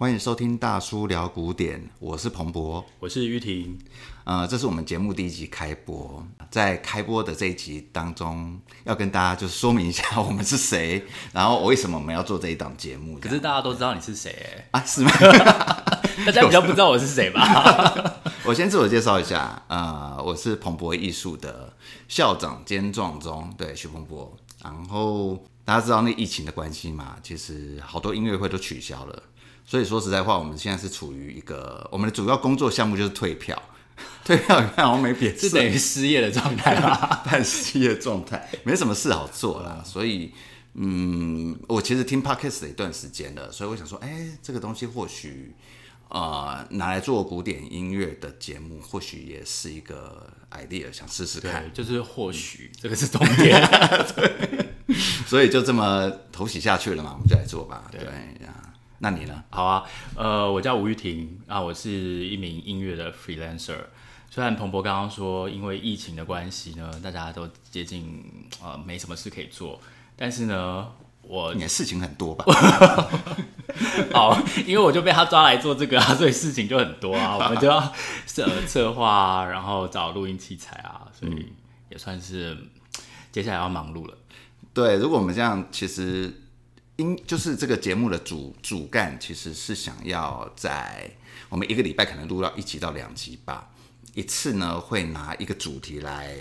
欢迎收听大叔聊古典，我是彭博，我是玉婷。呃，这是我们节目第一集开播，在开播的这一集当中，要跟大家就是说明一下我们是谁，然后为什么我们要做这一档节目。可是大家都知道你是谁哎啊？是吗？大家比较不知道我是谁吧？我先自我介绍一下，呃，我是彭博艺术的校长兼壮中，对，徐彭博。然后大家知道那疫情的关系嘛，其实好多音乐会都取消了。所以说实在话，我们现在是处于一个我们的主要工作项目就是退票，退票你看好像没别的，是等于失业的状态吧？半失业状态，没什么事好做啦。所以，嗯，我其实听 Podcast 的一段时间了，所以我想说，哎、欸，这个东西或许呃拿来做古典音乐的节目，或许也是一个 idea，想试试看。就是或许、嗯、这个是重点，对，所以就这么投洗下去了嘛，我们就来做吧。对呀。那你呢？好啊，呃，我叫吴玉婷啊，我是一名音乐的 freelancer。虽然彭博刚刚说，因为疫情的关系呢，大家都接近呃没什么事可以做，但是呢，我你的事情很多吧？好，因为我就被他抓来做这个啊，所以事情就很多啊，我们就要策策划，然后找录音器材啊，所以也算是接下来要忙碌了。对，如果我们这样，其实。因就是这个节目的主主干，其实是想要在我们一个礼拜可能录到一集到两集吧，一次呢会拿一个主题来。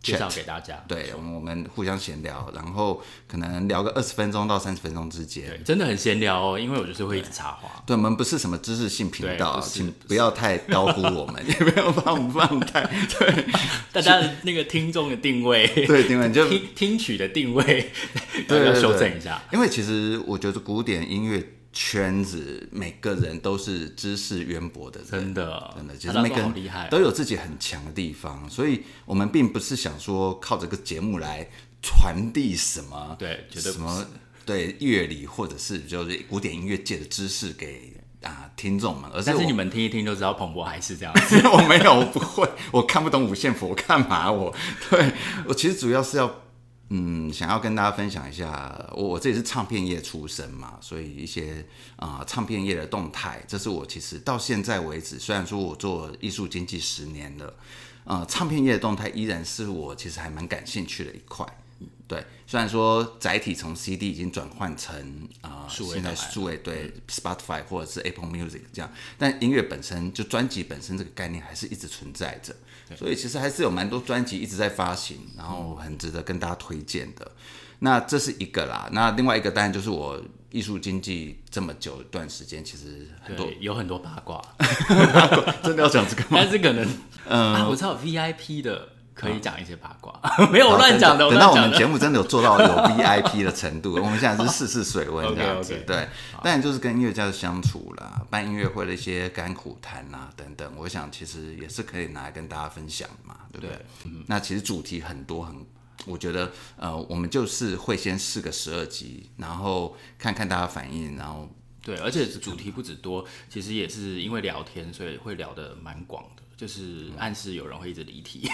介绍给大家，对，我们我们互相闲聊，然后可能聊个二十分钟到三十分钟之间，对，真的很闲聊哦，因为我就是会一直插话，对，我们不是什么知识性频道，请不要太高估我们，也不要把我们放太，对，大家的那个听众的定位，对，定位就听听曲的定位，对，要修正一下，因为其实我觉得古典音乐。圈子每个人都是知识渊博的人，真的，真的，其实每个人都有自己很强的地方，所以我们并不是想说靠这个节目来传递什么，对，觉得什么对乐理或者是就是古典音乐界的知识给啊听众们，而是你们听一听就知道彭博还是这样子，我 没有，我不会，我看不懂五线谱，我干嘛？我对我其实主要是要。嗯，想要跟大家分享一下，我我这也是唱片业出身嘛，所以一些啊、唱片业的动态，这是我其实到现在为止，虽然说我做艺术经济十年了，呃，唱片业的动态依然是我其实还蛮感兴趣的一块。对，虽然说载体从 CD 已经转换成啊、呃，现在数位对 Spotify 或者是 Apple Music 这样，但音乐本身就专辑本身这个概念还是一直存在着，所以其实还是有蛮多专辑一直在发行，然后很值得跟大家推荐的。那这是一个啦，那另外一个当然就是我艺术经济这么久一段时间，其实很多有很多 八卦，真的要讲这个吗？但是可能嗯、啊，我知道 VIP 的。可以讲一些八卦，没有乱讲的。等到我们节目真的有做到有 VIP 的程度，我们现在是试试水温这样子。对，当然就是跟音乐家的相处啦，办音乐会的一些甘苦谈啊等等，我想其实也是可以拿来跟大家分享嘛，对不对？那其实主题很多很，我觉得呃，我们就是会先试个十二集，然后看看大家反应，然后对，而且主题不止多，其实也是因为聊天，所以会聊得蛮广的。就是暗示有人会一直离题，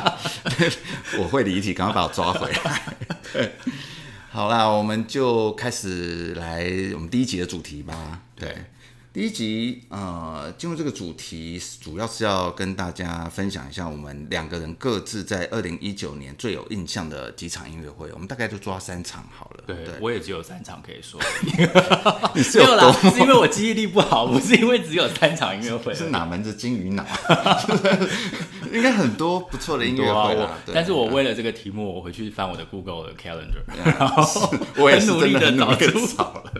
我会离题，赶快把我抓回来。好啦，我们就开始来我们第一集的主题吧。对。第一集，呃，进入这个主题，主要是要跟大家分享一下我们两个人各自在二零一九年最有印象的几场音乐会。我们大概就抓三场好了。对，对我也只有三场可以说。你是有没有啦，是因为我记忆力不好，不是因为只有三场音乐会。是哪门子金鱼脑？应该很多不错的音乐会啦。啊、但是我为了这个题目，我回去翻我的 Google 的 Calendar，然后我也很努力的找出了。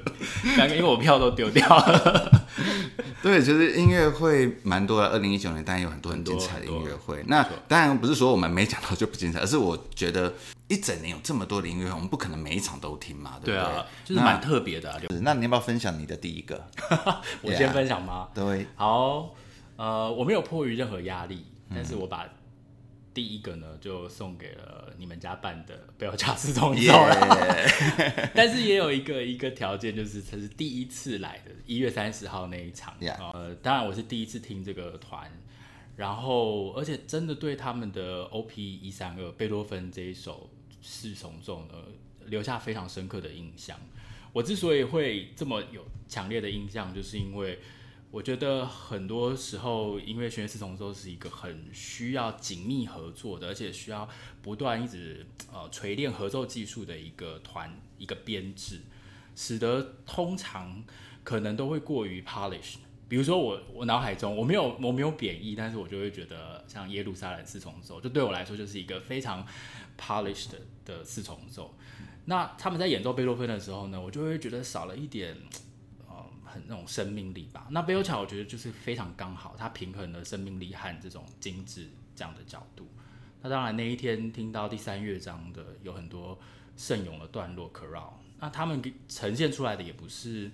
两个，因为我票都丢掉了。对，其实音乐会蛮多的。二零一九年当然有很多很精彩的音乐会。那当然不是说我们没讲到就不精彩，而是我觉得一整年有这么多的音乐会，我们不可能每一场都听嘛，对不对？就是蛮特别的、啊。那你要不要分享你的第一个？我先分享吗？对，好，呃，我没有迫于任何压力，但是我把。第一个呢，就送给了你们家办的贝尔加斯重奏了，Yeah. 但是也有一个一个条件，就是他是第一次来的，一月三十号那一场。呃，当然我是第一次听这个团，然后而且真的对他们的 OP 一三二贝多芬这一首四重奏呢，留下非常深刻的印象。我之所以会这么有强烈的印象，就是因为我觉得很多时候音乐学院四重奏是一个很需要紧密合作的，而且需要不断一直呃锤炼合奏技术的一个团一个编制，使得通常可能都会过于 polish。比如说我我脑海中我没有我没有贬义，但是我就会觉得像耶路撒冷四重奏，就对我来说就是一个非常 polished 的，四重奏。那他们在演奏贝多芬的时候呢，我就会觉得少了一点，那种生命力吧。那贝欧乔我觉得就是非常刚好，它平衡了生命力和这种精致这样的角度。那当然那一天听到第三乐章的有很多圣咏的段落，chorale，那他们呈现出来的也不是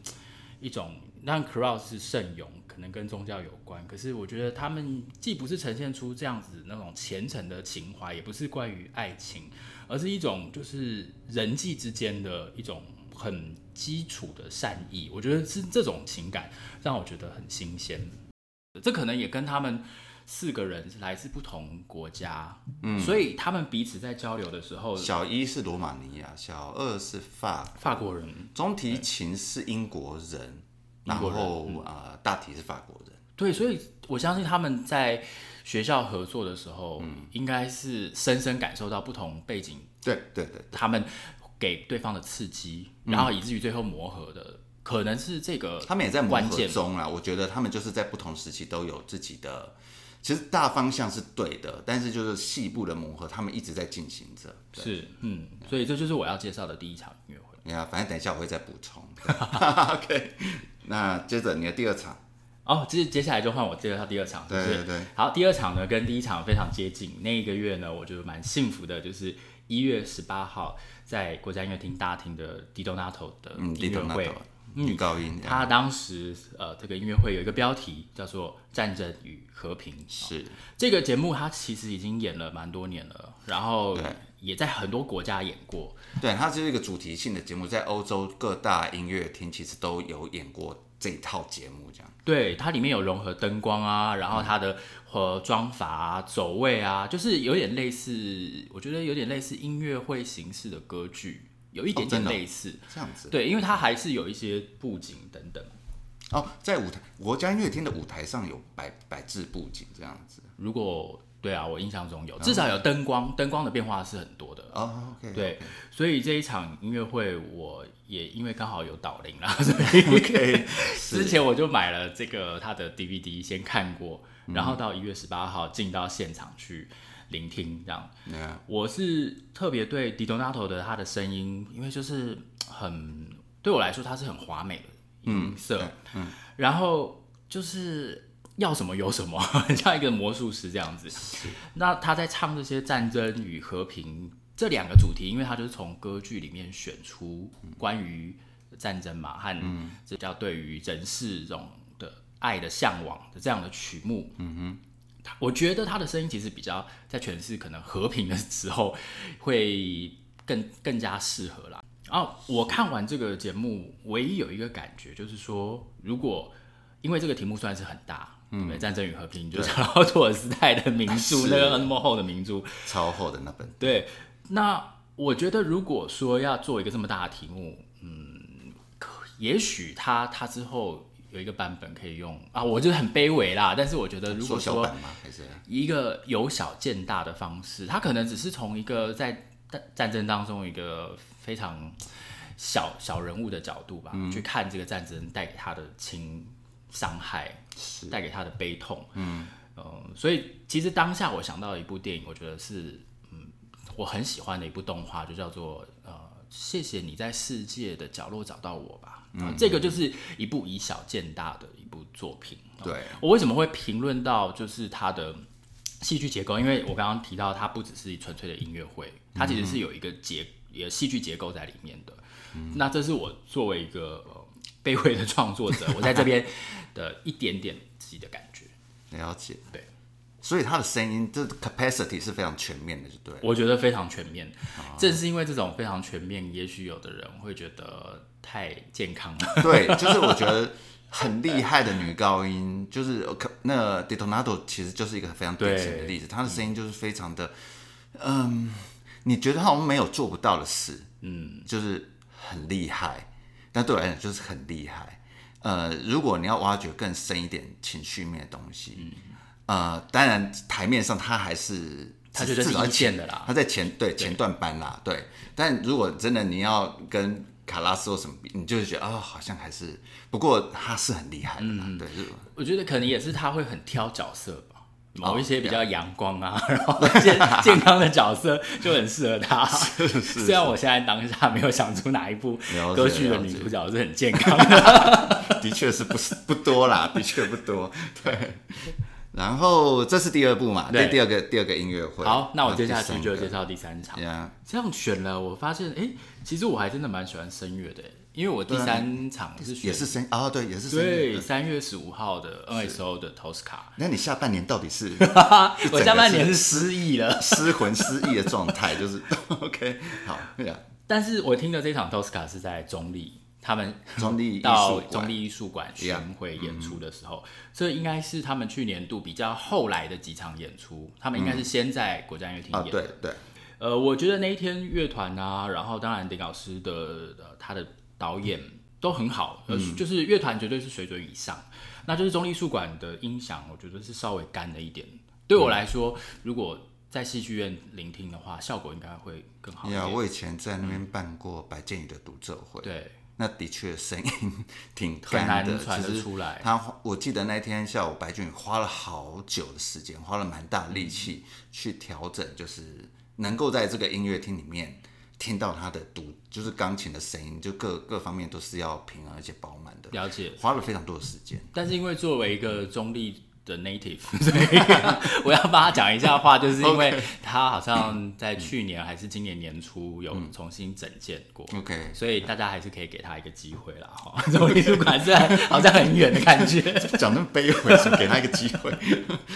一种，让 chorale 是圣咏，可能跟宗教有关。可是我觉得他们既不是呈现出这样子那种虔诚的情怀，也不是关于爱情。而是一种就是人际之间的一种很基础的善意，我觉得是这种情感让我觉得很新鲜。这可能也跟他们四个人是来自不同国家，嗯，所以他们彼此在交流的时候，小一是罗马尼亚，小二是法法国人，中提琴是英国人，然后啊、呃、大提是法国人。对，所以我相信他们在。学校合作的时候，嗯，应该是深深感受到不同背景，对对对，他们给对方的刺激，然后以至于最后磨合的，嗯，可能是这个。他们也在磨合中啊，我觉得他们就是在不同时期都有自己的，其实大方向是对的，但是就是细部的磨合，他们一直在进行着。是，嗯，所以这就是我要介绍的第一场音乐会。你看，反正等一下我会再补充。OK，那接着你的第二场。哦，接接下来就换我介绍第二场？对对对。好，第二场呢跟第一场非常接近。那一个月呢，我觉得蛮幸福的，就是一月十八号在国家音乐厅大厅的 Di Donato 的音乐会，女高音。他当时呃这个音乐会有一个标题叫做《战争与和平》，是、哦、这个节目他其实已经演了蛮多年了，然后也在很多国家演过。对，它就是一个主题性的节目，在欧洲各大音乐厅其实都有演过。这一套节目这样，对，它里面有融合灯光啊，然后它的和妆法啊、走位啊，就是有点类似，我觉得有点类似音乐会形式的歌剧，有一点点类似、哦、这样子。对，因为它还是有一些布景等等。哦，在舞台国家音乐厅的舞台上有摆摆置布景这样子。如果对啊，我印象中有，至少有灯光，灯光的变化是很多的。哦对，okay. 所以这一场音乐会，我也因为刚好有导聆啦，所以 OK，之前我就买了这个他的 DVD 先看过，然后到一月十八号进到现场去聆听，这样。Yeah. 我是特别对 Di Donato 的他的声音，因为就是很对我来说，他是很华美的音色，嗯，嗯然后就是。要什么有什么，很像一个魔术师这样子。那他在唱这些战争与和平这两个主题，因为他就是从歌剧里面选出关于战争嘛，和这叫对于人世这种的爱的向往的这样的曲目。嗯哼，我觉得他的声音其实比较在诠释可能和平的时候会更更加适合啦。然后我看完这个节目，唯一有一个感觉就是说，如果因为这个题目算是很大。嗯，战争与和平就是托尔斯泰的名著，那个那么厚的名著，超厚的那本。对，那我觉得如果说要做一个这么大的题目，嗯，也许他他之后有一个版本可以用啊，我就很卑微啦。但是我觉得如果说一个由小见大的方式，他可能只是从一个在战战争当中一个非常小小人物的角度吧，嗯、去看这个战争带给他的轻伤害。带给他的悲痛，嗯，呃，所以其实当下我想到的一部电影，我觉得是，嗯，我很喜欢的一部动画，就叫做呃，谢谢你在世界的角落找到我吧，嗯，呃，这个就是一部以小见大的一部作品。对，呃，我为什么会评论到就是它的戏剧结构？因为我刚刚提到它不只是纯粹的音乐会，它其实是有一个结，有戏剧结构在里面的。嗯，那这是我作为一个。呃卑微的创作者，我在这边的一点点自己的感觉，了解，对，所以他的声音这 capacity 是非常全面的，就对，我觉得非常全面，啊、正是因为这种非常全面，也许有的人会觉得太健康了，对，就是我觉得很厉害的女高音，就是那 d e t o n a t o 其实就是一个非常典型的例子，她的声音就是非常的，嗯，你觉得好像没有做不到的事，嗯，就是很厉害。但对我来讲就是很厉害。呃，如果你要挖掘更深一点情绪面的东西，嗯、呃，当然台面上他还是他就是一线的啦，他在前对前段班啦，对，但如果真的你要跟卡拉斯或什么比，你就是觉得啊、哦，好像还是，不过他是很厉害的，嗯，对，我觉得可能也是他会很挑角色吧，某一些比较阳光啊，哦、然后健健康的角色就很适合他。是是是，虽然我现在当下没有想出哪一部歌剧的女主角是很健康的。的确是不是不多啦，的确不多。对，然后这是第二部嘛？对，第二个第二个音乐会。好，那我接下去就介绍第三场。这样选了，我发现，哎，其实我还真的蛮喜欢声乐的，因为我第三场是也是生啊，对，也是声乐。对，三月十五号的 NSO 的 Tosca。那你下半年到底是？我下半年是失忆了，失魂失忆的状态，就是 OK。好，但是我听的这场 Tosca 是在中立。他们中立 到中立艺术馆巡回演出的时候，这应该是他们去年度比较后来的几场演出。他们应该是先在国家音乐厅演。对对。呃，我觉得那一天乐团啊，然后当然林老师的他的导演都很好，呃，就是乐团绝对是水准以上。那就是中坜艺术馆的音响，我觉得是稍微干了一点。对我来说，如果在戏剧院聆听的话，效果应该会更好。呀，我以前在那边办过白建宇的独奏会。对。那的确声音挺干的，传得出来。他我记得那天下午，白俊花了好久的时间，花了蛮大力气去调整，就是能够在这个音乐厅里面听到他的独，就是钢琴的声音，就各各方面都是要平衡而且饱满的。了解，花了非常多的时间。但是因为作为一个中立。的 native，所以我要帮他讲一下话，就是因为他好像在去年还是今年年初有重新整建过，OK，所以大家还是可以给他一个机会啦。哈。这种艺术馆虽然好像很远的感觉，讲那么卑微，给他一个机会，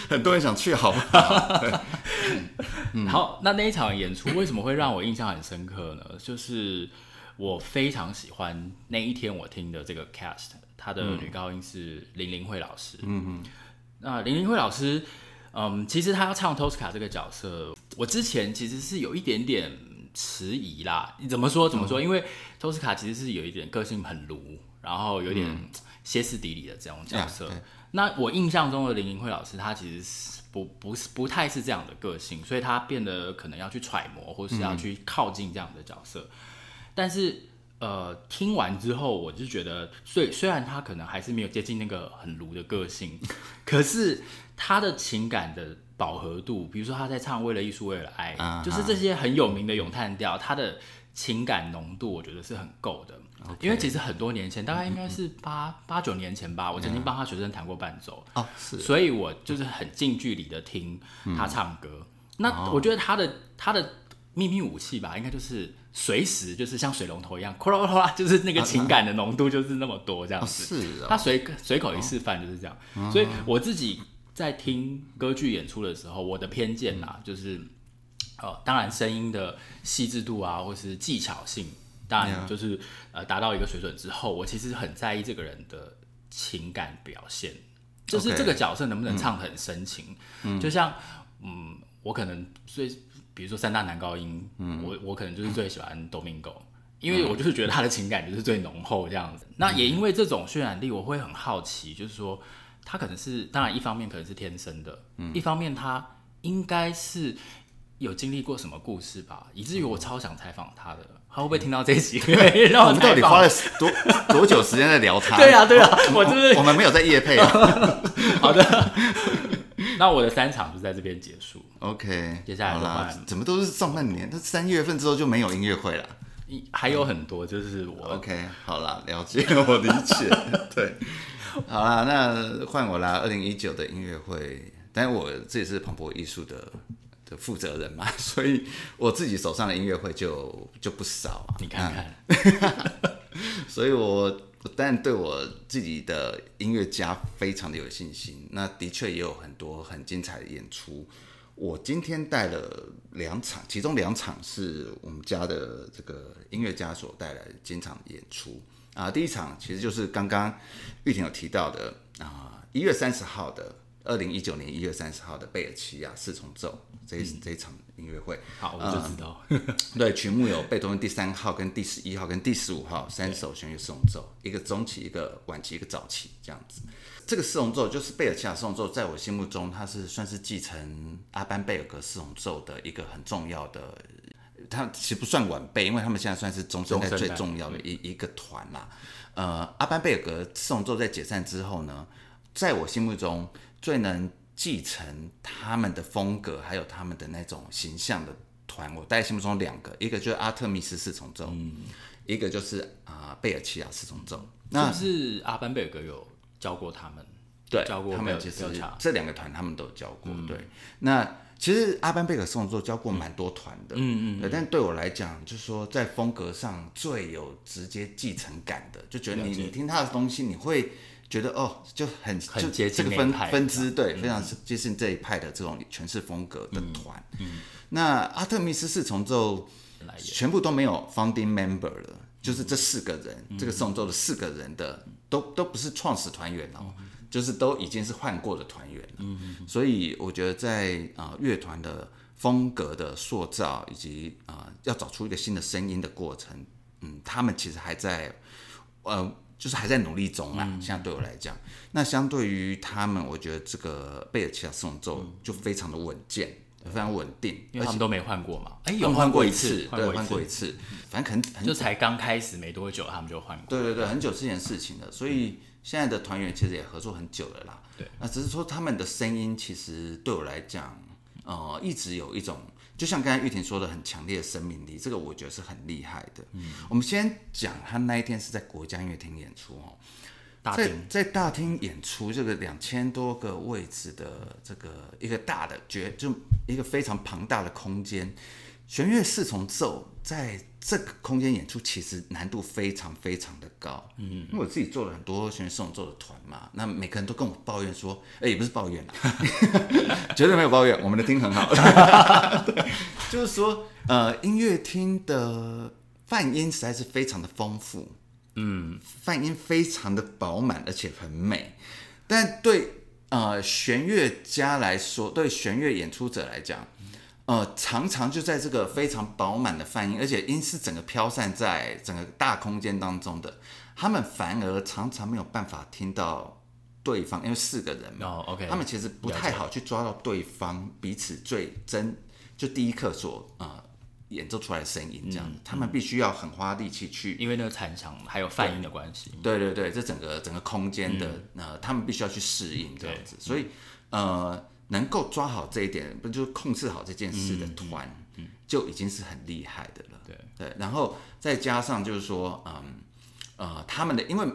很多人想去，好不好？好，那那一场演出为什么会让我印象很深刻呢？就是我非常喜欢那一天我听的这个 cast，他的女高音是林玲慧老师，嗯嗯。那林林慧老师，嗯，其实他要唱托斯卡这个角色，我之前其实是有一点点迟疑啦。你怎么说？怎么说？嗯、因为托斯卡其实是有一点个性很鲁，然后有点歇斯底里的这种角色。嗯、那我印象中的林林慧老师，他其实是不不是不太是这样的个性，所以他变得可能要去揣摩，或是要去靠近这样的角色。嗯、但是。呃，听完之后，我就觉得，虽虽然他可能还是没有接近那个很卢的个性，可是他的情感的饱和度，比如说他在唱《为了艺术，为了爱》uh，huh. 就是这些很有名的咏叹调，他的情感浓度，我觉得是很够的。因为其实很多年前，大概应该是八八九年前吧，我曾经帮他学生弹过伴奏，uh huh. 所以我就是很近距离的听他唱歌。Uh. 那我觉得他的他的秘密武器吧，应该就是。随时就是像水龙头一样，哗啦哗啦，就是那个情感的浓度就是那么多这样子。啊啊、是、哦，他随随口一示范就是这样。哦、所以我自己在听歌剧演出的时候，我的偏见啊，就是，呃，当然声音的细致度啊，或是技巧性，当然就是呃达到一个水准之后，我其实很在意这个人的情感表现，就是这个角色能不能唱得很深情。嗯、就像，嗯，我可能最。比如说三大男高音，嗯、我我可能就是最喜欢 Domingo，因为我就是觉得他的情感就是最浓厚这样子。嗯、那也因为这种渲染力，我会很好奇，就是说他可能是，当然一方面可能是天生的，嗯、一方面他应该是有经历过什么故事吧，以至于我超想采访他的。他会不会听到这一集？让我，我们到底花了多多久时间在聊他？对啊对啊，我就是我们没有在夜配啊。好的。那我的三场就在这边结束。OK，接下来啦，怎么都是上半年？那三月份之后就没有音乐会了。还有很多，就是我。OK，好了，了解，我理解。对，好啦，那换我啦。二零一九的音乐会，但是我自己是蓬勃艺术的的负责人嘛，所以我自己手上的音乐会就就不少啊。你看看，所以我。但对我自己的音乐家非常的有信心，那的确也有很多很精彩的演出。我今天带了两场，其中两场是我们家的这个音乐家所带来的经常演出啊。第一场其实就是刚刚玉婷有提到的啊，一月三十号的二零一九年一月三十号的贝尔奇亚四重奏这一、嗯、这一场音乐会。好，我就知道。嗯、对，曲目有贝多芬第三号、跟第十一号、跟第十五号三首弦乐四重奏，一个中期、一个晚期、一个早期这样子。这个四重奏就是贝尔齐亚四重奏，在我心目中，它是算是继承阿班贝尔格四重奏的一个很重要的。它其实不算晚辈，因为他们现在算是中生代最重要的一一个团啦。呃，阿班贝尔格四重奏在解散之后呢，在我心目中最能继承他们的风格，还有他们的那种形象的团，我大概心目中两个，一个就是阿特密斯四重奏，嗯、一个就是啊、呃、贝尔奇亚四重奏。那是不是阿班贝尔格有？教过他们，对，教过他们其实这两个团他们都有教过。嗯、对，那其实阿班贝尔四重奏教过蛮多团的，嗯嗯，对。但对我来讲，就是说在风格上最有直接继承感的，就觉得你你听他的东西，你会觉得哦，就很很接近这个分分支，对，非常接近这一派的这种诠释风格的团。嗯，那阿特密斯四重奏全部都没有 founding member 了。就是这四个人，嗯、这个四重奏的四个人的都都不是创始团员哦，嗯、就是都已经是换过的团员了。嗯、所以我觉得在啊、呃、乐团的风格的塑造以及啊、呃、要找出一个新的声音的过程，嗯，他们其实还在呃就是还在努力中啦。嗯、现在对我来讲，那相对于他们，我觉得这个贝尔奇亚四重奏就非常的稳健。非常稳定，因为他们都没换过嘛。哎，有换过一次，对，换过一次。反正可能很就才刚开始没多久，他们就换过。对对对，很久之前的事情了。所以现在的团员其实也合作很久了啦。对，那只是说他们的声音其实对我来讲，呃，一直有一种，就像刚才玉婷说的，很强烈的生命力。这个我觉得是很厉害的。嗯，我们先讲他那一天是在国家音乐厅演出哦。大在在大厅演出，这个两千多个位置的这个一个大的绝，就一个非常庞大的空间，弦乐四重奏在这个空间演出，其实难度非常非常的高。嗯，因为我自己做了很多弦乐四重奏的团嘛，那每个人都跟我抱怨说，哎，也不是抱怨啦，绝对没有抱怨，我们的听很好。就是说，呃，音乐厅的泛音实在是非常的丰富。嗯，泛音非常的饱满，而且很美。但对呃弦乐家来说，对弦乐演出者来讲，呃，常常就在这个非常饱满的泛音，而且音是整个飘散在整个大空间当中的，他们反而常常没有办法听到对方，因为四个人嘛，哦，OK，他们其实不太好去抓到对方彼此最真，就第一刻所啊。呃演奏出来的声音这样子，嗯、他们必须要很花力气去，因为那个残场还有泛音的关系。对对对，这整个整个空间的、嗯、呃，他们必须要去适应这样子，所以呃，能够抓好这一点，不就是控制好这件事的团，就已经是很厉害的了。对对，然后再加上就是说，嗯呃，他们的因为。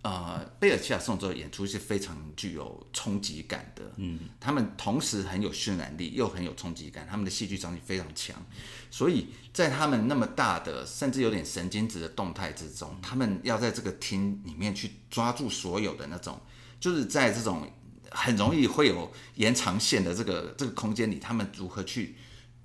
呃，贝尔奇亚四重奏演出是非常具有冲击感的。嗯，他们同时很有渲染力，又很有冲击感，他们的戏剧张力非常强。所以在他们那么大的，甚至有点神经质的动态之中，他们要在这个厅里面去抓住所有的那种，就是在这种很容易会有延长线的这个这个空间里，他们如何去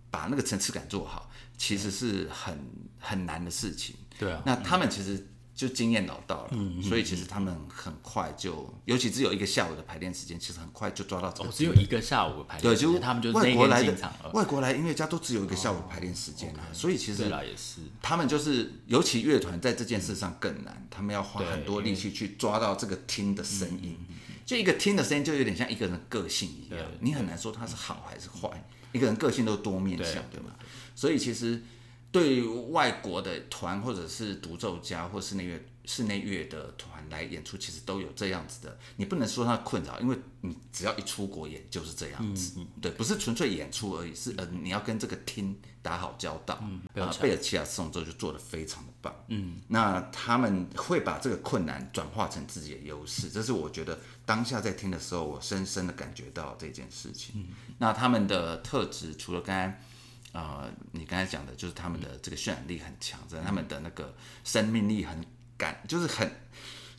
把那个层次感做好，其实是很很难的事情。对啊，那他们其实。就经验老道了，所以其实他们很快就，尤其只有一个下午的排练时间，其实很快就抓到这个。哦，只有一个下午的排练，对，就他们就外国来的外国来音乐家都只有一个下午排练时间啊，哦、所以其实也是他们就是，尤其乐团在这件事上更难，他们要花很多力气去抓到这个听的声音，就一个听的声音就有点像一个人个性一样，你很难说他是好还是坏，一个人个性都多面向，对吗？所以其实。对于外国的团或者是独奏家或是那乐室内乐的团来演出，其实都有这样子的。你不能说他困扰，因为你只要一出国演就是这样子。嗯嗯、对，不是纯粹演出而已，是呃你要跟这个厅打好交道。嗯，贝尔奇亚四重奏就做得非常的棒。嗯，那他们会把这个困难转化成自己的优势，这是我觉得当下在听的时候，我深深的感觉到这件事情。嗯、那他们的特质除了刚才。呃，你刚才讲的就是他们的这个渲染力很强，真的、他们的那个生命力很感，就是很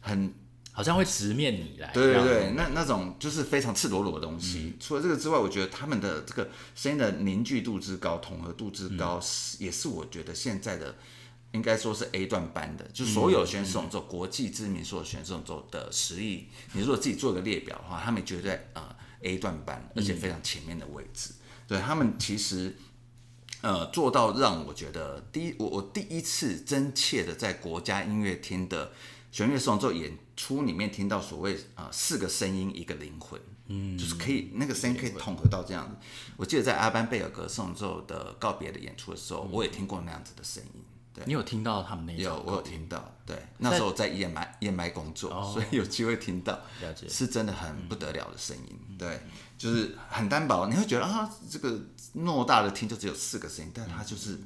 很好像会直面你来。对对对，那那种就是非常赤裸裸的东西。嗯、除了这个之外，我觉得他们的这个声音的凝聚度之高、统合度之高，是、嗯、也是我觉得现在的应该说是 A 段班的，就所有弦乐四重奏国际知名所有弦乐四重奏的实力，你如果自己做一个列表的话，他们绝对啊。呃 A 段班，而且非常前面的位置。嗯、对他们其实呃做到让我觉得第一，我我第一次真切的在国家音乐厅的弦乐四重奏演出里面听到所谓啊、呃、四个声音一个灵魂。嗯，就是可以那个声音可以统合到这样子。我记得在阿班贝尔格颂奏的告别的演出的时候，我也听过那样子的声音。对，你有听到他们那有，我有听到。对，那时候在 EMI，EMI 工作，所以有机会听到，了解是真的很不得了的声音。对，就是很单薄，你会觉得啊，这个偌大的厅就只有四个声音，但它就是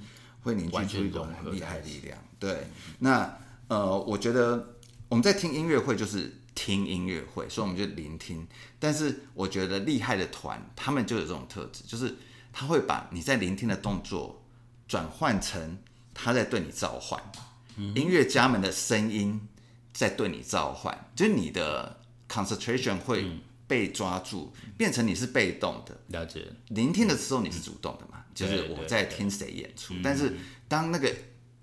会凝聚出一种很厉害的力量。对，那呃，我觉得我们在听音乐会就是。听音乐会，所以我们就聆听。但是我觉得厉害的团，他们就有这种特质，就是他会把你在聆听的动作转换成他在对你召唤。嗯、音乐家们的声音在对你召唤，就是你的 concentration 会被抓住，嗯、变成你是被动的。了解。聆听的时候你是主动的嘛？嗯、就是我在听谁演出。但是当那个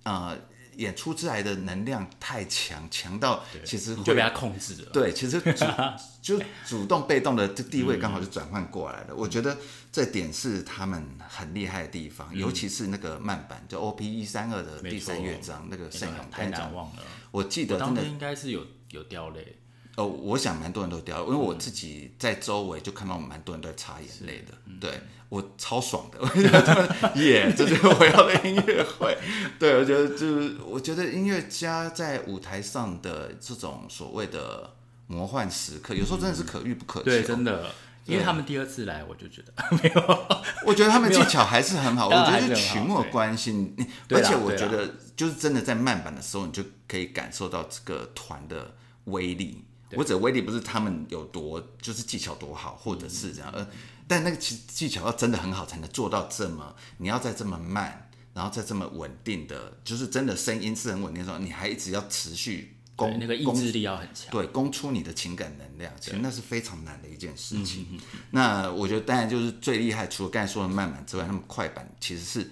呃。演出之来的能量太强，强到其实会就被他控制了。对，其实主 就主动被动的这地位刚好就转换过来了。嗯、我觉得这点是他们很厉害的地方，嗯、尤其是那个慢板，就 OP 一三二的第三乐章那个圣咏太难忘了。我记得真的应该是有有掉泪。哦，我想蛮多人都掉，因为我自己在周围就看到蛮多人都在擦眼泪的。嗯、对我超爽的，我觉得耶，这 就是我要的音乐会。对，我觉得就是我觉得音乐家在舞台上的这种所谓的魔幻时刻，有时候真的是可遇不可求。对，真的，因为他们第二次来，我就觉得 没有。我觉得他们技巧还是很好，我觉得是曲目的关系，而且我觉得就是真的在慢板的时候，你就可以感受到这个团的威力。或者威力不是他们有多，就是技巧多好，或者是这样，呃，但那个技技巧要真的很好，才能做到这么，你要在这么慢，然后在这么稳定的，就是真的声音是很稳定的时候，你还一直要持续攻，那个意志力要很强，对，攻出你的情感能量，其实那是非常难的一件事情。对那我觉得当然就是最厉害，除了刚才说的慢板之外，他们快板其实是。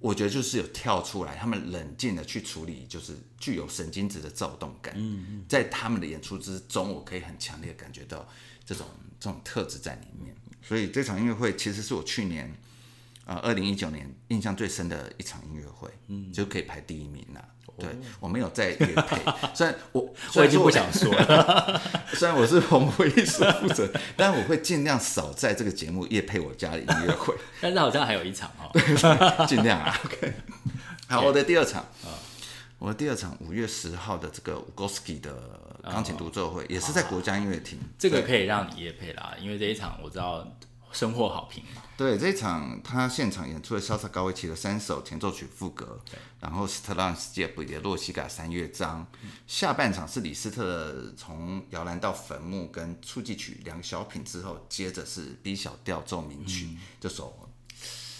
我觉得就是有跳出来，他们冷静的去处理，就是具有神经质的躁动感。嗯嗯，在他们的演出之中，我可以很强烈的感觉到这种这种特质在里面。所以这场音乐会其实是我去年啊，二零一九年印象最深的一场音乐会，嗯，就可以排第一名了。对，我没有在业配，虽然我 我已经不想说了，虽然我是红会艺术负责，但我会尽量少在这个节目夜配我家的音乐会。但是好像还有一场哦，对，尽量啊。OK，好，我的第二场，我的第二场五月十号的这个 Ugoski 的钢琴独奏会，也是在国家音乐厅。这个可以让你夜配啦，因为这一场我知道。收获好评。对，这一场他现场演出的萧萨高维奇的三首前奏曲副歌，然后斯特拉文斯基的洛西卡三乐章，嗯、下半场是李斯特的从摇篮到坟墓跟触伎曲两小品之后，接着是 B 小调奏鸣曲、嗯、这首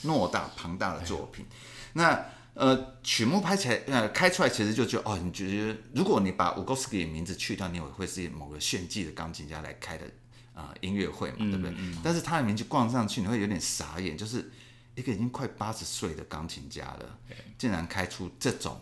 偌大庞大的作品。那呃曲目拍起来呃开出来，其实就觉得哦，你觉得如果你把吴戈斯基的名字去掉，你也会是某个炫技的钢琴家来开的。啊，音乐会嘛，对不对？嗯嗯、但是他的名字逛上去，你会有点傻眼，就是一个已经快八十岁的钢琴家了，竟然开出这种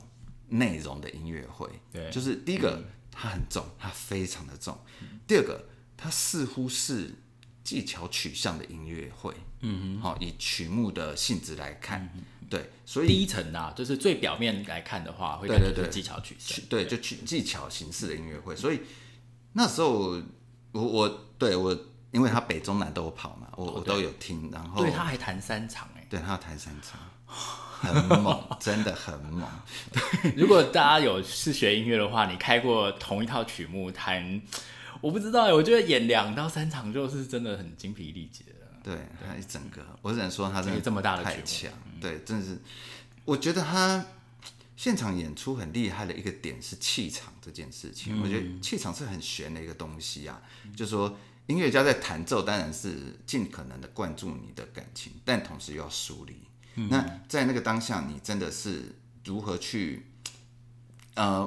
内容的音乐会。对，就是第一个，它、嗯、很重，它非常的重；嗯、第二个，它似乎是技巧取向的音乐会。嗯哼，好，以曲目的性质来看，嗯、对，所以第一层啊，就是最表面来看的话，会感觉是技巧取向，对，对，对，就取技巧形式的音乐会。所以那时候。我我对我，因为他北中南都有跑嘛，我我都有听，然后对他还弹三场哎，对他要弹三场，很猛，真的很猛。对，如果大家有是学音乐的话，你开过同一套曲目弹，我不知道哎，我觉得演两到三场就是真的很精疲力竭了。对他一整个，我只能说他真的这么大的太强，对，真的是，我觉得他。现场演出很厉害的一个点是气场这件事情，嗯、我觉得气场是很玄的一个东西啊。嗯、就是说，音乐家在弹奏当然是尽可能的灌注你的感情，但同时又要疏离。嗯、那在那个当下，你真的是如何去？呃，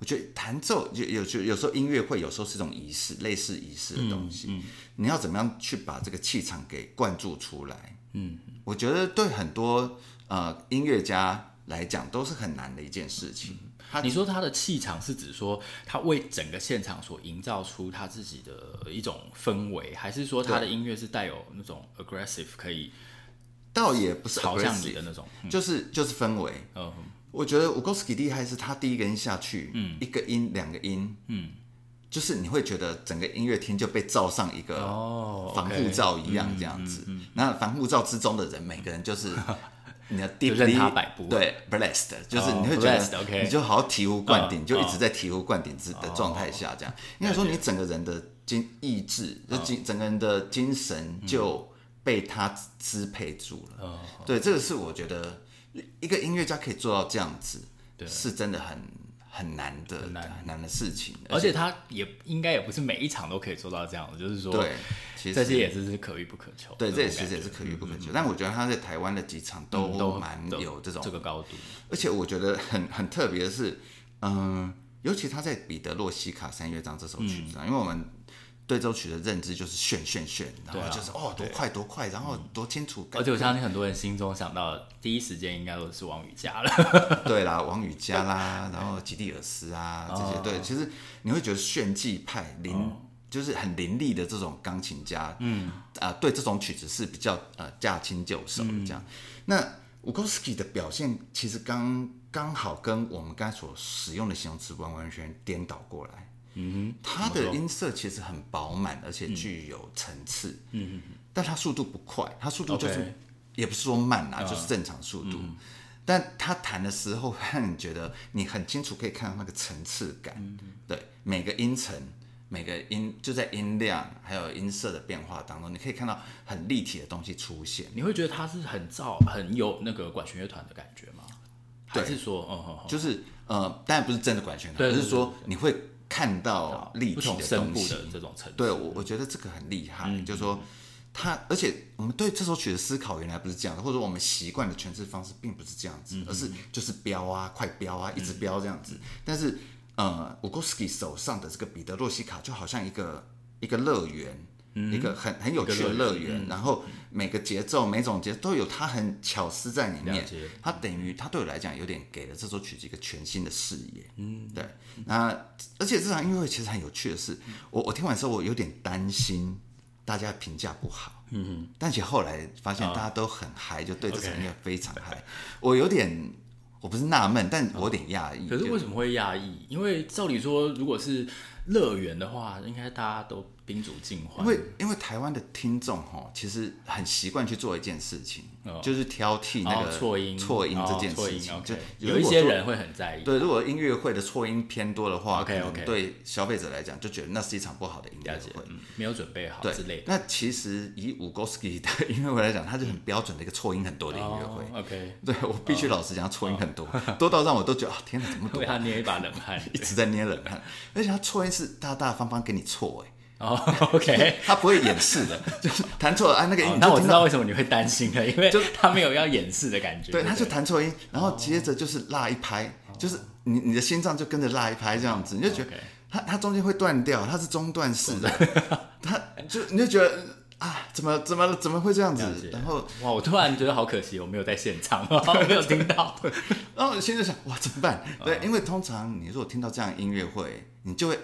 我觉得弹奏就有就有时候音乐会有时候是一种仪式，类似仪式的东西。你要怎么样去把这个气场给灌注出来？嗯，我觉得对很多呃音乐家。来讲都是很难的一件事情。他你说他的气场是指说他为整个现场所营造出他自己的一种氛围，还是说他的音乐是带有那种 aggressive 可以？倒也不是朝向你的那种，嗯、就是就是氛围。嗯，我觉得吴哥斯基厉害是他第一个音下去，嗯，一个音两个音，嗯，就是你会觉得整个音乐厅就被罩上一个防护罩一样这样子。那防护罩之中的人，每个人就是。你要 deeply 对 blessed，就是你会觉得你就好好醍醐灌顶，就一直在醍醐灌顶之的状态下，这样。应该说你整个人的精意志，就精整个人的精神就被他支配住了。对，这个是我觉得一个音乐家可以做到这样子，是真的很。很难的，很难很难的事情，而且他也应该也不是每一场都可以做到这样的，就是说，对，其实这些也是是可遇不可求。对，这也其实也是可遇不可求。但我觉得他在台湾的几场都蛮有这种这个高度，而且我觉得很很特别的是，嗯，尤其他在彼得洛西卡三乐章这首曲子，因为我们。对这首曲的认知就是炫炫炫，然后就是哦多快多快，然后多清楚。而且我相信很多人心中想到第一时间应该都是王羽佳了。对啦，王羽佳啦，然后吉蒂尔斯啊这些，对，其实你会觉得炫技派凌就是很凌厉的这种钢琴家，嗯啊，对这种曲子是比较呃驾轻就熟的这样。那吴哥斯基的表现其实刚刚好跟我们刚才所使用的形容词完完全全颠倒过来。嗯哼，它的音色其实很饱满，而且具有层次。嗯哼，但它速度不快，它速度就是也不是说慢啊，就是正常速度。但他弹的时候，让你觉得你很清楚可以看到那个层次感。对，每个音层，每个音就在音量还有音色的变化当中，你可以看到很立体的东西出现。你会觉得它是很燥、很有那个管弦乐团的感觉吗？还是说，嗯，就是呃，当然不是真的管弦乐团，而是说你会。看到立体的东西，这种程度，对我我觉得这个很厉害。嗯、就是说，他而且我们对这首曲的思考原来不是这样的，或者我们习惯的诠释方式并不是这样子，嗯、而是就是飙啊，快飙啊，一直飙这样子。嗯、但是，呃，我古斯基手上的这个彼得洛西卡就好像一个一个乐园。一个很很有趣的乐园，然后每个节奏、每种节奏都有它很巧思在里面。它等于它对我来讲有点给了这首曲子一个全新的视野。嗯，对。那而且这场音乐会其实很有趣的是，我我听完之后我有点担心大家评价不好。嗯哼。但其实后来发现大家都很嗨，就对这场音乐非常嗨。我有点我不是纳闷，但我有点讶异。可是为什么会讶异？因为照理说，如果是乐园的话，应该大家都。宾主尽欢，因为因为台湾的听众哈，其实很习惯去做一件事情，就是挑剔那个错音错音这件事情。就有一些人会很在意。对，如果音乐会的错音偏多的话，OK OK，对消费者来讲就觉得那是一场不好的音乐会，没有准备好之类的。那其实以五 g o s k i 的音乐会来讲，它是很标准的一个错音很多的音乐会。OK，对我必须老实讲，错音很多，多到让我都觉得啊，天哪，怎么多？为他捏一把冷汗，一直在捏冷汗，而且他错音是大大方方给你错哎。哦、oh，OK，他不会掩饰的，就是弹错了啊，那个音。那我知道为什么你会担心了，因为就他没有要掩饰的感觉。对，他就弹错音，然后接着就是落一拍，oh. 就是你你的心脏就跟着落一拍这样子，你就觉得他他中间会断掉，他是中断式的，他就你就觉得啊，怎么怎么怎么会这样子？然后哇，我突然觉得好可惜，我没有在现场，我 没有听到。然后现在想哇，怎么办？对，因为通常你如果听到这样音乐会，你就会。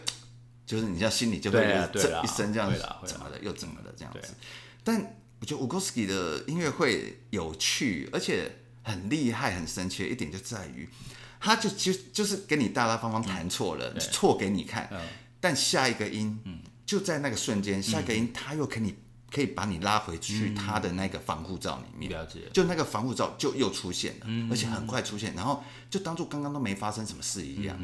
就是你像心里就会这一声这样子，怎么的又怎么的这样子。但我觉得吴哥斯基的音乐会有趣，而且很厉害、很神奇的一点就在于，他就就就是给你大大方方弹错了，错给你看。但下一个音，就在那个瞬间，下一个音他又可以可以把你拉回去他的那个防护罩里面。就那个防护罩就又出现了，而且很快出现，然后就当做刚刚都没发生什么事一样。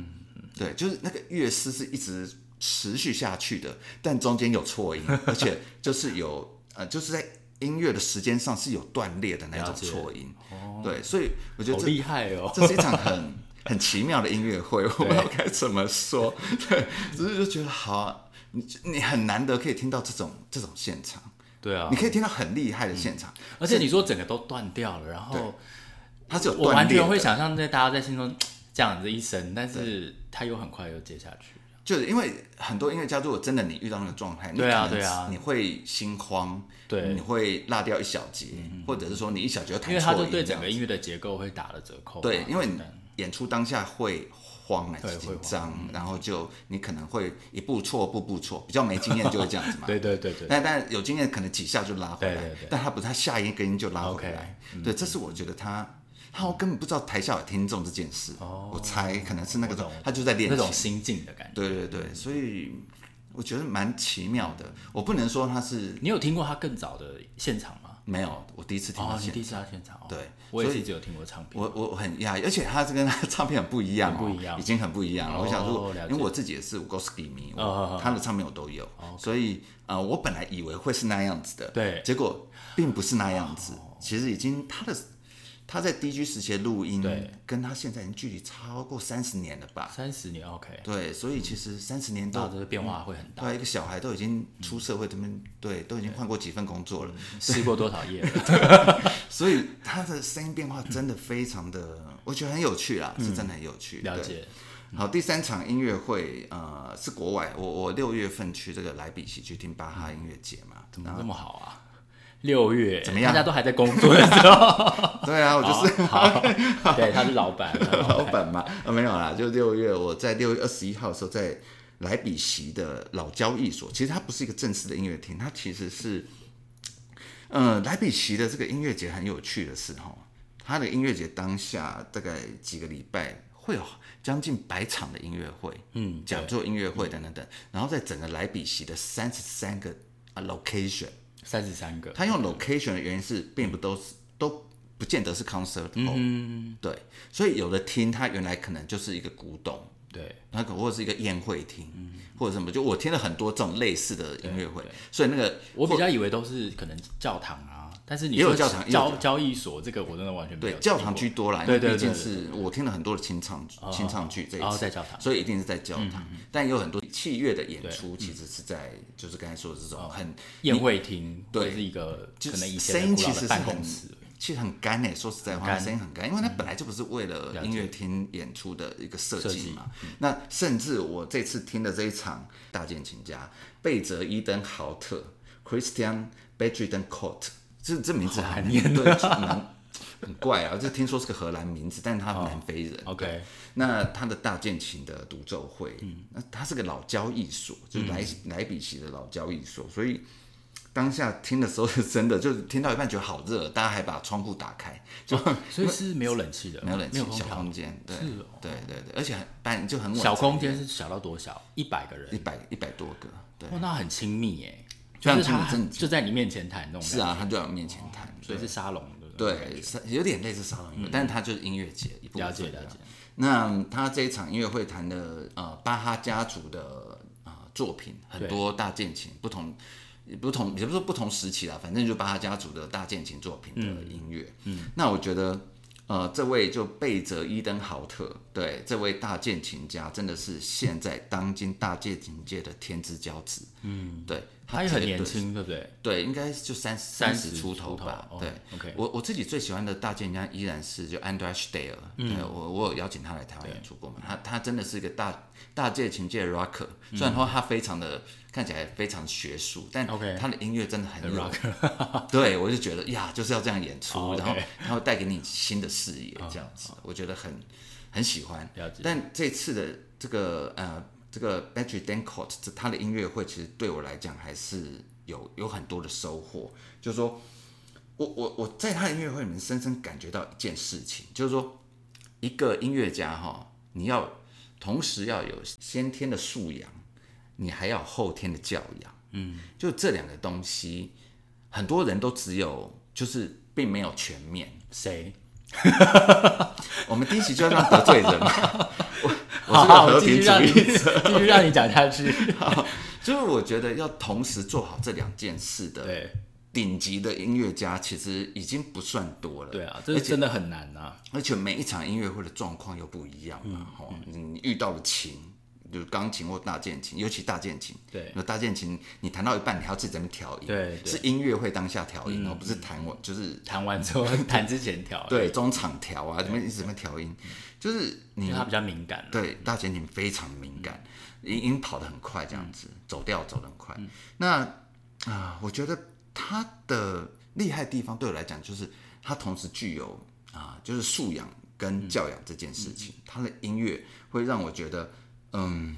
对，就是那个乐师是一直。持续下去的，但中间有错音，而且就是有呃，就是在音乐的时间上是有断裂的那种错音。哦，对，所以我觉得这厉害哦，这是一场很很奇妙的音乐会，我不知道该怎么说。对，只是就觉得好啊，你你很难得可以听到这种这种现场。对啊，你可以听到很厉害的现场，而且你说整个都断掉了，然后它是有我完全会想象在大家在心中 这样子一声，但是它又很快又接下去。就是因为很多音乐家，如果真的你遇到那个状态，对啊对啊，你会心慌，对，你会落掉一小节，或者是说你一小节弹错，因为他就对整个音乐的结构会打了折扣。对，因为演出当下会慌啊，紧张，然后就你可能会一步错步步错，比较没经验就会这样子嘛。对对对对。但但有经验可能几下就拉回来。但他不是他下一个音就拉回来，对，这是我觉得他他根本不知道台下有听众这件事。哦。我猜可能是那个种他就在练那种心境的感觉。对对对，所以我觉得蛮奇妙的。我不能说他是。你有听过他更早的现场吗？没有，我第一次听到现场。第一次他现场。对，我也是只有听过唱片。我我很讶异，而且他这跟他唱片很不一样，不一样，已经很不一样了。我想说，因为我自己也是 Ugoski 迷，他的唱片我都有，所以呃，我本来以为会是那样子的，对，结果并不是那样子。其实已经他的。他在 DG 时期的录音，对，跟他现在已经距离超过三十年了吧？三十年，OK。对，所以其实三十年到这个变化会很大。对，一个小孩都已经出社会，他们对都已经换过几份工作了，吃过多少夜了？所以他的声音变化真的非常的，我觉得很有趣啦，是真的很有趣。了解。好，第三场音乐会，呃，是国外，我我六月份去这个莱比锡去听巴哈音乐节嘛，怎么这么好啊？六月怎么样？大家都还在工作的时候。对啊，我就是。好。对，他是老板。老板嘛，啊，没有啦，就六月，我在六月二十一号的时候，在莱比锡的老交易所。其实它不是一个正式的音乐厅，它其实是，呃，莱比锡的这个音乐节很有趣的是哈，它的音乐节当下大概几个礼拜会有将近百场的音乐会，嗯，讲座音乐会等等等，然后在整个莱比锡的三十三个啊 location。三十三个，他用 location 的原因是，并不都是都不见得是 concert hall，嗯，对，所以有的厅它原来可能就是一个古董，对，那可或者是一个宴会厅，嗯，或者什么，就我听了很多这种类似的音乐会，所以那个我比较以为都是可能教堂啊，但是你也有教堂交交易所，这个我真的完全没有，对，教堂居多啦，因为毕竟是我听了很多的清唱清唱剧这一次，在教堂，所以一定是在教堂，但也有很多。器乐的演出其实是在，就是刚才说的这种很宴会厅，对，是一个可能以前声音其实是很，其实很干诶。说实在话，声音很干，因为它本来就不是为了音乐厅演出的一个设计嘛。那甚至我这次听的这一场大键琴家贝泽伊登豪特 （Christian Beijerinck），这这名字很念对。很怪啊，这听说是个荷兰名字，但是他南非人。Oh, OK，那他的大键琴的独奏会，嗯，那他是个老交易所，就是莱莱比锡的老交易所，所以当下听的时候是真的，就是听到一半觉得好热，大家还把窗户打开，就、oh, 所以是没有冷气的，没有冷气，小空间，对，对对对，而且很半就很稳。小空间是小到多小？一百个人，一百一百多个，对，哦，那很亲密耶，就是他就在你面前弹那种，是啊，他就在我面前弹，所以是沙龙。对，有点类似沙龙音乐，嗯、但是他就是音乐节一部分。了解了解。那他这一场音乐会弹的呃巴哈家族的作品，很多大键琴，不同不同也不是说不同时期啦，反正就巴哈家族的大键琴作品的音乐。嗯。嗯，那我觉得呃这位就贝泽伊登豪特，对这位大键琴家真的是现在当今大键琴界的天之骄子。嗯，对。他也很年轻，对不对？对，应该就三三十出头吧。对，OK。我我自己最喜欢的大键家依然是就 Andreas Steyr。嗯，我我有邀请他来台湾演出过嘛？他他真的是一个大大键琴界的 rocker。虽然说他非常的看起来非常学术，但他的音乐真的很 rocker。对，我就觉得呀，就是要这样演出，然后然后带给你新的视野，这样子，我觉得很很喜欢。但这次的这个呃。这个 Bejri-Denkot 这他的音乐会其实对我来讲还是有有很多的收获，就是说我我我在他的音乐会里面深深感觉到一件事情，就是说一个音乐家哈，你要同时要有先天的素养，你还要后天的教养，嗯，就这两个东西，很多人都只有就是并没有全面。谁？我们第一集就要让得罪人 嘛。我我，和平主义者，继续让你讲下去。就是我觉得要同时做好这两件事的顶级的音乐家，其实已经不算多了。对啊，这真的很难啊！而且每一场音乐会的状况又不一样嘛。哈、嗯，嗯、你遇到的琴，就是钢琴或大键琴，尤其大键琴。对，那大键琴你弹到一半，你还要自己在那调音。对，是音乐会当下调音，而、嗯、不是弹完，就是弹完之后弹之前调。对，中场调啊，怎么一直在调音。就是你，他比较敏感。对，大键琴非常敏感，音音跑得很快，这样子走调走得很快。那啊，我觉得他的厉害的地方对我来讲，就是他同时具有啊，就是素养跟教养这件事情，他的音乐会让我觉得，嗯，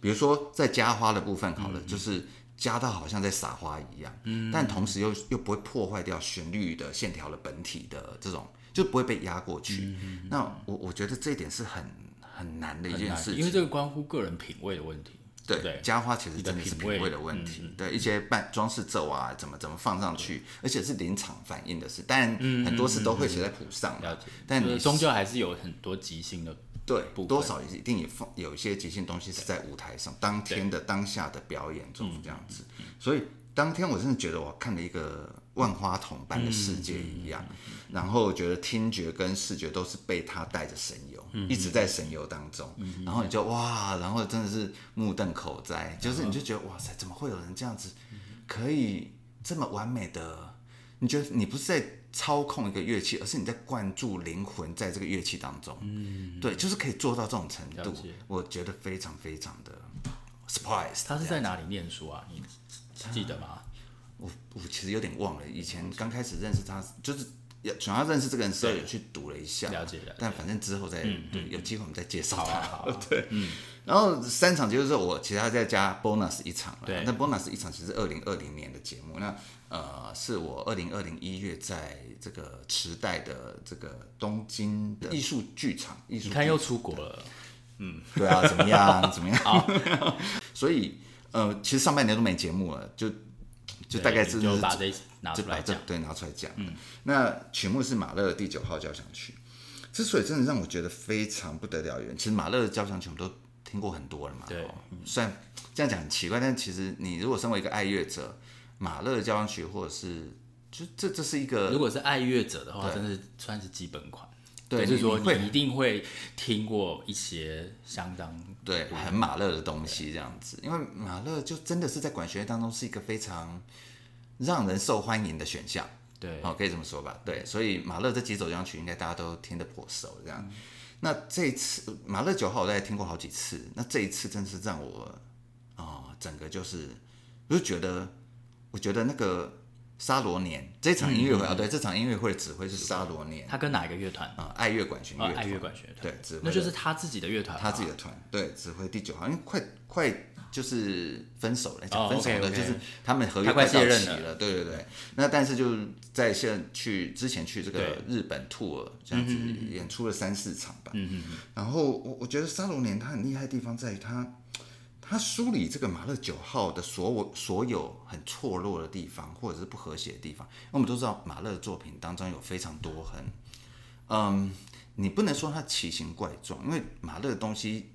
比如说在加花的部分，好了，就是加到好像在撒花一样，嗯，但同时又又不会破坏掉旋律的线条的本体的这种，就不会被压过去。那我我觉得这一点是很很难的一件事情，因为这个关乎个人品味的问题。对，加花其实真的是品味的问题。对，一些扮装饰咒啊，怎么怎么放上去，而且是临场反应的事。但很多事都会写在谱上。了解。但你终究还是有很多即兴的。对，多少一定也放有一些即兴东西是在舞台上当天的当下的表演中这样子。所以当天我真的觉得我看了一个万花筒般的世界一样，然后觉得听觉跟视觉都是被他带着神游。一直在神游当中，然后你就哇，然后真的是目瞪口呆，就是你就觉得哇塞，怎么会有人这样子可以这么完美的？你觉得你不是在操控一个乐器，而是你在灌注灵魂在这个乐器当中。嗯，对，就是可以做到这种程度，我觉得非常非常的 surprise。他是在哪里念书啊？你记得吗？我我其实有点忘了，以前刚开始认识他就是。主要认识这个人时候有去读了一下，了解了。但反正之后再对有机会我们再介绍他。对，嗯然后三场结束之后，我其他再加 bonus 一场了。对，那 bonus 一场其实是二零二零年的节目。那呃，是我二零二零一月在这个池袋的这个东京的艺术剧场，艺术。你看又出国了。嗯，对啊，怎么样？怎么样？所以呃，其实上半年都没节目了，就。就大概是就把这拿出来讲，对，拿出来讲。嗯，那曲目是马勒的第九号交响曲。之所以真的让我觉得非常不得了，原因其实马勒的交响曲我们都听过很多了嘛。对，虽然这样讲很奇怪，但其实你如果身为一个爱乐者，马勒的交响曲或者是就这这是一个，如果是爱乐者的话，真的算是基本款。对，就是说你一定会听过一些相当对很马勒的东西这样子，因为马勒就真的是在管弦乐当中是一个非常让人受欢迎的选项，对，哦，可以这么说吧，对，所以马勒这几首交响曲应该大家都听得颇熟这样。那这一次马勒九号我大概听过好几次，那这一次真是让我啊整个就是我就觉得，我觉得那个。沙罗年这场音乐会啊，对，这场音乐会的指挥是沙罗年。他跟哪一个乐团啊？爱乐管弦乐团。爱乐管弦乐团。对，指挥。那就是他自己的乐团。他自己的团，对，指挥第九号，因为快快就是分手了，讲分手了，就是他们合约快到期了，对对对。那但是就是在现去之前去这个日本 tour 这样子演出了三四场吧。嗯嗯嗯。然后我我觉得沙罗年他很厉害的地方在于他。他梳理这个马勒九号的所有所有很错落的地方，或者是不和谐的地方。我们都知道马勒的作品当中有非常多很，嗯，你不能说它奇形怪状，因为马勒的东西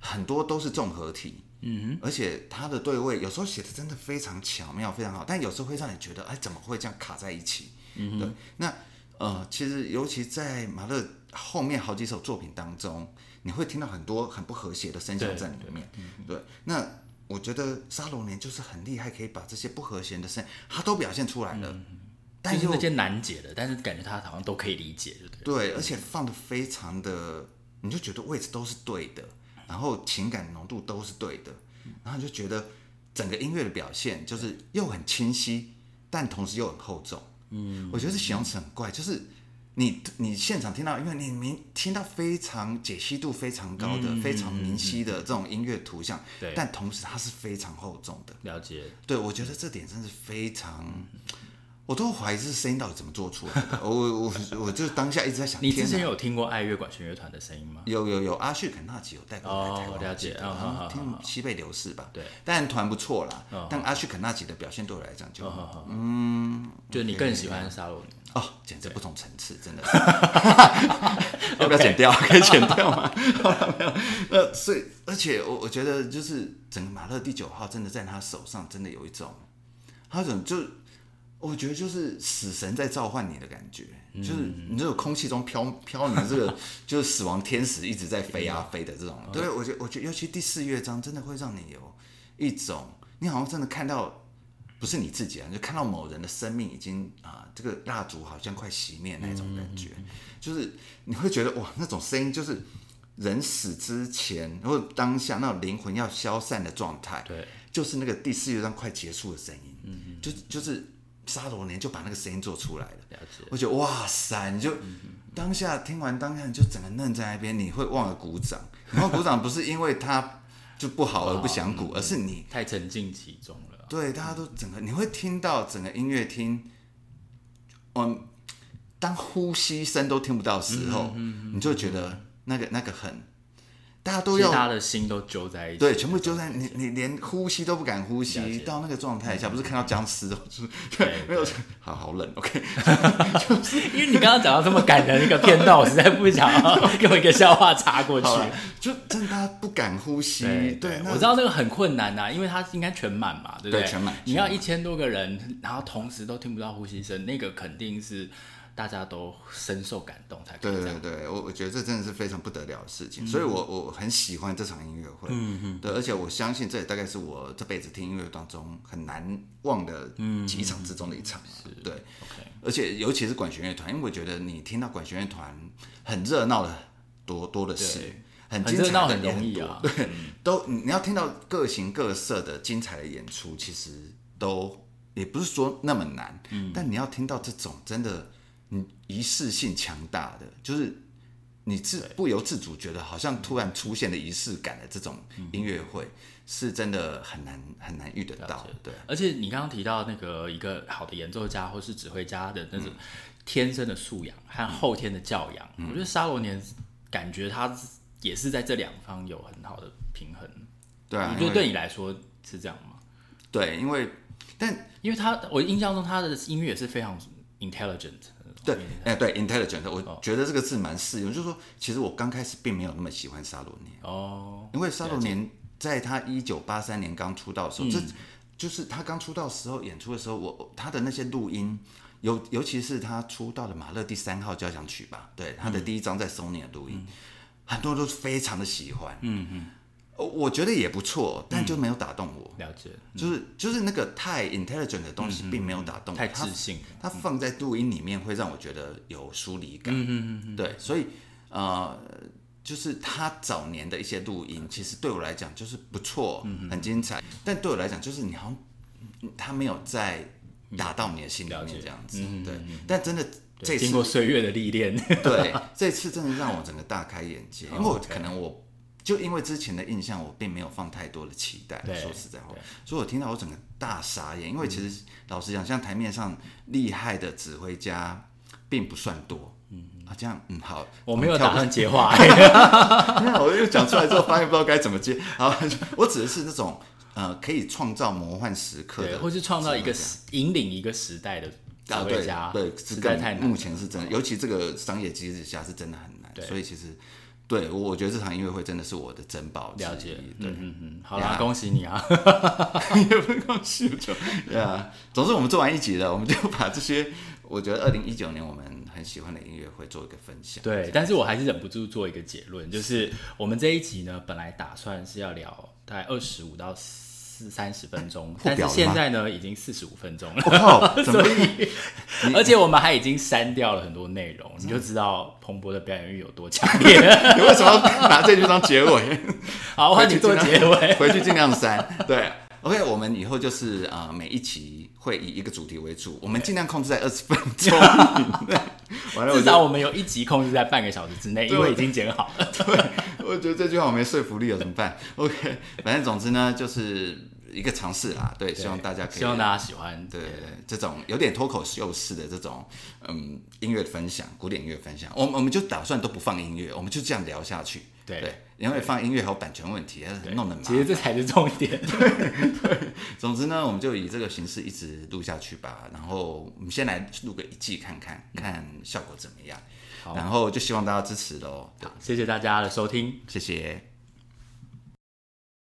很多都是综合体，嗯哼，而且他的对位有时候写的真的非常巧妙，非常好，但有时候会让你觉得，哎，怎么会这样卡在一起？嗯哼，对。那呃，其实尤其在马勒后面好几首作品当中。你会听到很多很不和谐的声响在里面，对，对。那我觉得沙龙年就是很厉害，可以把这些不和谐的声，他都表现出来了。嗯、但是那些难解的，但是感觉他好像都可以理解，对。对，而且放的非常的，你就觉得位置都是对的，然后情感浓度都是对的，然后你就觉得整个音乐的表现就是又很清晰，但同时又很厚重。嗯，我觉得这形容词很怪，就是。你你现场听到，因为你明听到非常解析度非常高的、嗯、非常明晰的这种音乐图像，对，但同时它是非常厚重的。了解，对，我觉得这点真是非常，我都怀疑这声音到底怎么做出来的。我我我就当下一直在想，你之前有听过爱乐管弦乐团的声音吗？有有有，阿旭肯纳吉有带过来台湾，了解，听西贝流士吧，对，但团不错啦。但阿旭肯纳吉的表现对我来讲就，嗯，就你更喜欢沙罗尼。哦，简直不同层次，真的是，要不要剪掉？可以剪掉吗？没有。那，所以，而且我我觉得，就是整个马勒第九号，真的在他手上，真的有一种，他有种就，我觉得就是死神在召唤你的感觉，就是你这种空气中飘飘你的这个，就是死亡天使一直在飞啊飞的这种。对，我觉得，我觉得，尤其第四乐章，真的会让你有一种，你好像真的看到。不是你自己啊，就看到某人的生命已经啊，这个蜡烛好像快熄灭那种感觉，嗯、就是你会觉得哇，那种声音就是人死之前或者当下那种灵魂要消散的状态，对，就是那个第四乐章快结束的声音，嗯，就就是沙罗年就把那个声音做出来了。我觉得哇塞，你就当下听完当下你就整个愣在那边，你会忘了鼓掌。然后鼓掌不是因为他就不好而不想鼓，而是你太沉浸其中了。对，大家都整个你会听到整个音乐厅，嗯，当呼吸声都听不到的时候，你就觉得那个那个很。大家都要，大家的心都揪在一起，对，全部揪在你，你连呼吸都不敢呼吸，到那个状态下，不是看到僵尸哦，就是对，没有，好好冷，OK，就是因为你刚刚讲到这么感人的一个片段，我实在不想要 用一个笑话插过去，就真的大家不敢呼吸，对，我知道那个很困难呐，因为他应该全满嘛，对不对？全满，你要一千多个人，然后同时都听不到呼吸声，那个肯定是。大家都深受感动才可以，对对对，我我觉得这真的是非常不得了的事情，嗯、所以我我很喜欢这场音乐会，嗯嗯，对，而且我相信这也大概是我这辈子听音乐当中很难忘的几场之中的一场，嗯、对，OK，而且尤其是管弦乐团，因为我觉得你听到管弦乐团很热闹的多多的是，很精彩的很容易啊，对，嗯、都你要听到各形各色的精彩的演出，其实都也不是说那么难，嗯，但你要听到这种真的。嗯，仪式性强大的，就是你自不由自主觉得好像突然出现了仪式感的这种音乐会，是真的很难很难遇得到。对，而且你刚刚提到那个一个好的演奏家或是指挥家的那种天生的素养和后天的教养，我觉得沙罗年感觉他也是在这两方有很好的平衡。对啊，你觉得对你来说是这样吗？对，因为但因为他我印象中他的音乐也是非常 intelligent。对，哎，对，intelligent，我觉得这个字蛮适用。就是说，其实我刚开始并没有那么喜欢沙罗年哦，因为沙罗年在他一九八三年刚出道的时候，这就是他刚出道时候演出的时候，我他的那些录音，尤尤其是他出道的马勒第三号交响曲吧，对，他的第一张在 Sony 的录音，很多人都非常的喜欢，嗯嗯。我觉得也不错，但就没有打动我。了解，就是就是那个太 intelligent 的东西，并没有打动我。太自信，它放在录音里面会让我觉得有疏离感。嗯嗯嗯，对，所以呃，就是他早年的一些录音，其实对我来讲就是不错，很精彩。但对我来讲，就是你好像他没有在打到你的心里面这样子。对，但真的这次经过岁月的历练，对，这次真的让我整个大开眼界，因为我可能我。就因为之前的印象，我并没有放太多的期待。说实在话，所以我听到我整个大傻眼。因为其实老实讲，像台面上厉害的指挥家并不算多。嗯啊，这样嗯好，我没有打算接话。我又 讲出来之后，发现不知道该怎么接。好，我指的是那种呃，可以创造魔幻时刻的，或是创造一个引领一个时代的指挥家。对，实在太难。目前是真的，尤其这个商业机制下是真的很难。所以其实。对，我觉得这场音乐会真的是我的珍宝。了解，对，嗯嗯，好啦，恭喜你啊！也不恭喜，就对啊。总之，我们做完一集了，我们就把这些我觉得二零一九年我们很喜欢的音乐会做一个分享。对，但是我还是忍不住做一个结论，就是我们这一集呢，本来打算是要聊大概二十五到四三十分钟，但是现在呢，已经四十五分钟了。所以而且我们还已经删掉了很多内容，你就知道彭博的表演欲有多强烈。你为什么要拿这句当结尾？好，我帮你做结尾，回去尽量删。对，OK，我们以后就是啊，每一期会以一个主题为主，我们尽量控制在二十分钟 至少我们有一集控制在半个小时之内，因为已经剪好了。对，我觉得这句话我没说服力了，怎么办？OK，反正总之呢，就是一个尝试啦。对，希望大家可以，希望大家喜欢。对，这种有点脱口秀式的这种嗯音乐分享，古典音乐分享，我我们就打算都不放音乐，我们就这样聊下去。对，因为放音乐还有版权问题，弄得麻烦。其实这才是重点。对对，总之呢，我们就以这个形式一直录下去吧。然后我们先来录个一季看看，看效果怎么样。然后就希望大家支持喽。好，谢谢大家的收听，谢谢。